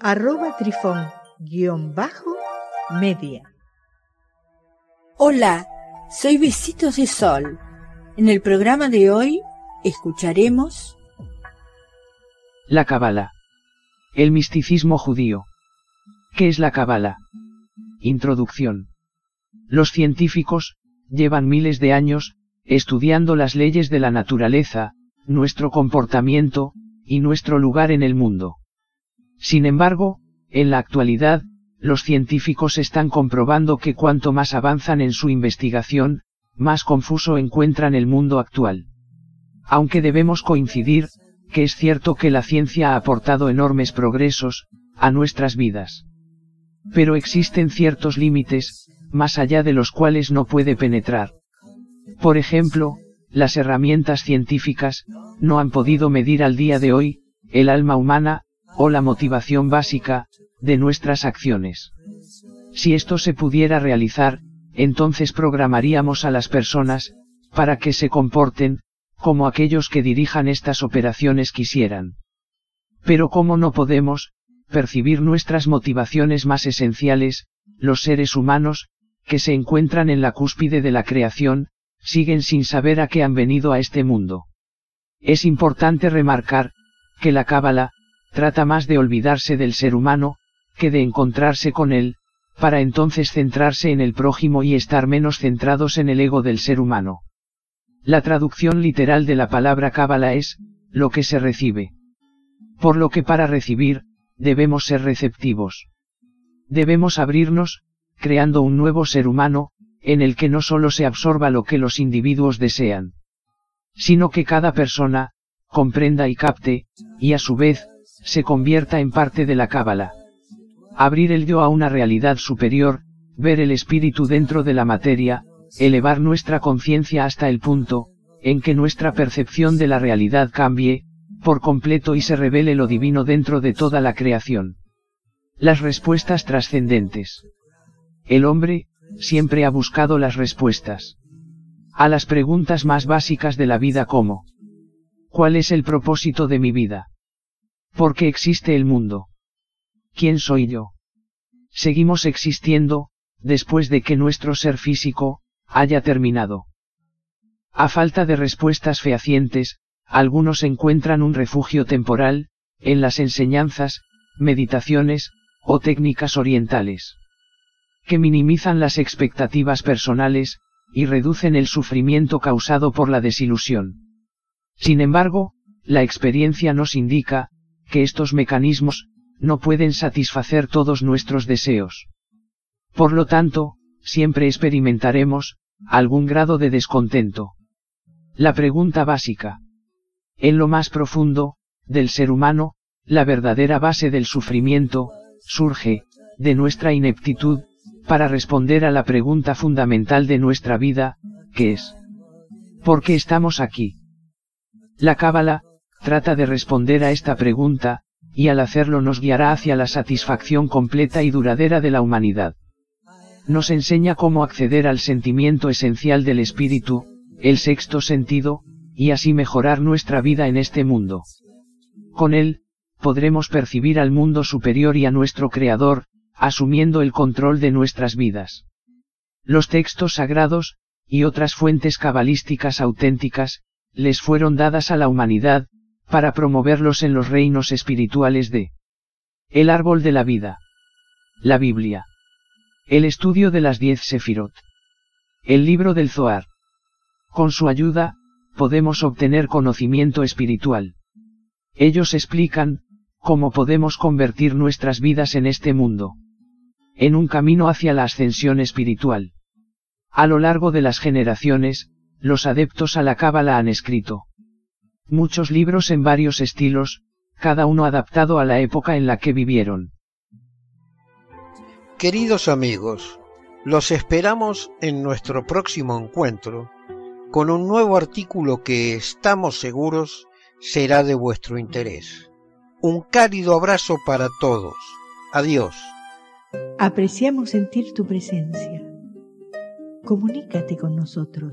arroba trifón guion bajo media. Hola, soy Besitos de Sol. En el programa de hoy escucharemos La Cabala. El misticismo judío. ¿Qué es la Cabala? Introducción. Los científicos, llevan miles de años, estudiando las leyes de la naturaleza, nuestro comportamiento, y nuestro lugar en el mundo. Sin embargo, en la actualidad, los científicos están comprobando que cuanto más avanzan en su investigación, más confuso encuentran el mundo actual. Aunque debemos coincidir, que es cierto que la ciencia ha aportado enormes progresos, a nuestras vidas. Pero existen ciertos límites, más allá de los cuales no puede penetrar. Por ejemplo, las herramientas científicas, no han podido medir al día de hoy, el alma humana, o la motivación básica, de nuestras acciones. Si esto se pudiera realizar, entonces programaríamos a las personas, para que se comporten, como aquellos que dirijan estas operaciones quisieran. Pero como no podemos, percibir nuestras motivaciones más esenciales, los seres humanos, que se encuentran en la cúspide de la creación, siguen sin saber a qué han venido a este mundo. Es importante remarcar, que la cábala, trata más de olvidarse del ser humano, que de encontrarse con él, para entonces centrarse en el prójimo y estar menos centrados en el ego del ser humano. La traducción literal de la palabra cábala es, lo que se recibe. Por lo que para recibir, debemos ser receptivos. Debemos abrirnos, creando un nuevo ser humano, en el que no solo se absorba lo que los individuos desean, sino que cada persona, comprenda y capte, y a su vez, se convierta en parte de la cábala. Abrir el yo a una realidad superior, ver el espíritu dentro de la materia, elevar nuestra conciencia hasta el punto, en que nuestra percepción de la realidad cambie, por completo y se revele lo divino dentro de toda la creación. Las respuestas trascendentes. El hombre, siempre ha buscado las respuestas. A las preguntas más básicas de la vida como ¿Cuál es el propósito de mi vida? ¿Por qué existe el mundo? ¿Quién soy yo? Seguimos existiendo, después de que nuestro ser físico, haya terminado. A falta de respuestas fehacientes, algunos encuentran un refugio temporal, en las enseñanzas, meditaciones, o técnicas orientales que minimizan las expectativas personales, y reducen el sufrimiento causado por la desilusión. Sin embargo, la experiencia nos indica, que estos mecanismos, no pueden satisfacer todos nuestros deseos. Por lo tanto, siempre experimentaremos, algún grado de descontento. La pregunta básica. En lo más profundo, del ser humano, la verdadera base del sufrimiento, surge, de nuestra ineptitud, para responder a la pregunta fundamental de nuestra vida, que es, ¿por qué estamos aquí? La Cábala, trata de responder a esta pregunta, y al hacerlo nos guiará hacia la satisfacción completa y duradera de la humanidad. Nos enseña cómo acceder al sentimiento esencial del espíritu, el sexto sentido, y así mejorar nuestra vida en este mundo. Con él, podremos percibir al mundo superior y a nuestro Creador, asumiendo el control de nuestras vidas. Los textos sagrados, y otras fuentes cabalísticas auténticas, les fueron dadas a la humanidad, para promoverlos en los reinos espirituales de el árbol de la vida, la Biblia, el estudio de las diez Sefirot, el libro del Zohar. Con su ayuda, podemos obtener conocimiento espiritual. Ellos explican, cómo podemos convertir nuestras vidas en este mundo en un camino hacia la ascensión espiritual. A lo largo de las generaciones, los adeptos a la Cábala han escrito muchos libros en varios estilos, cada uno adaptado a la época en la que vivieron. Queridos amigos, los esperamos en nuestro próximo encuentro con un nuevo artículo que estamos seguros será de vuestro interés. Un cálido abrazo para todos. Adiós. Apreciamos sentir tu presencia. Comunícate con nosotros.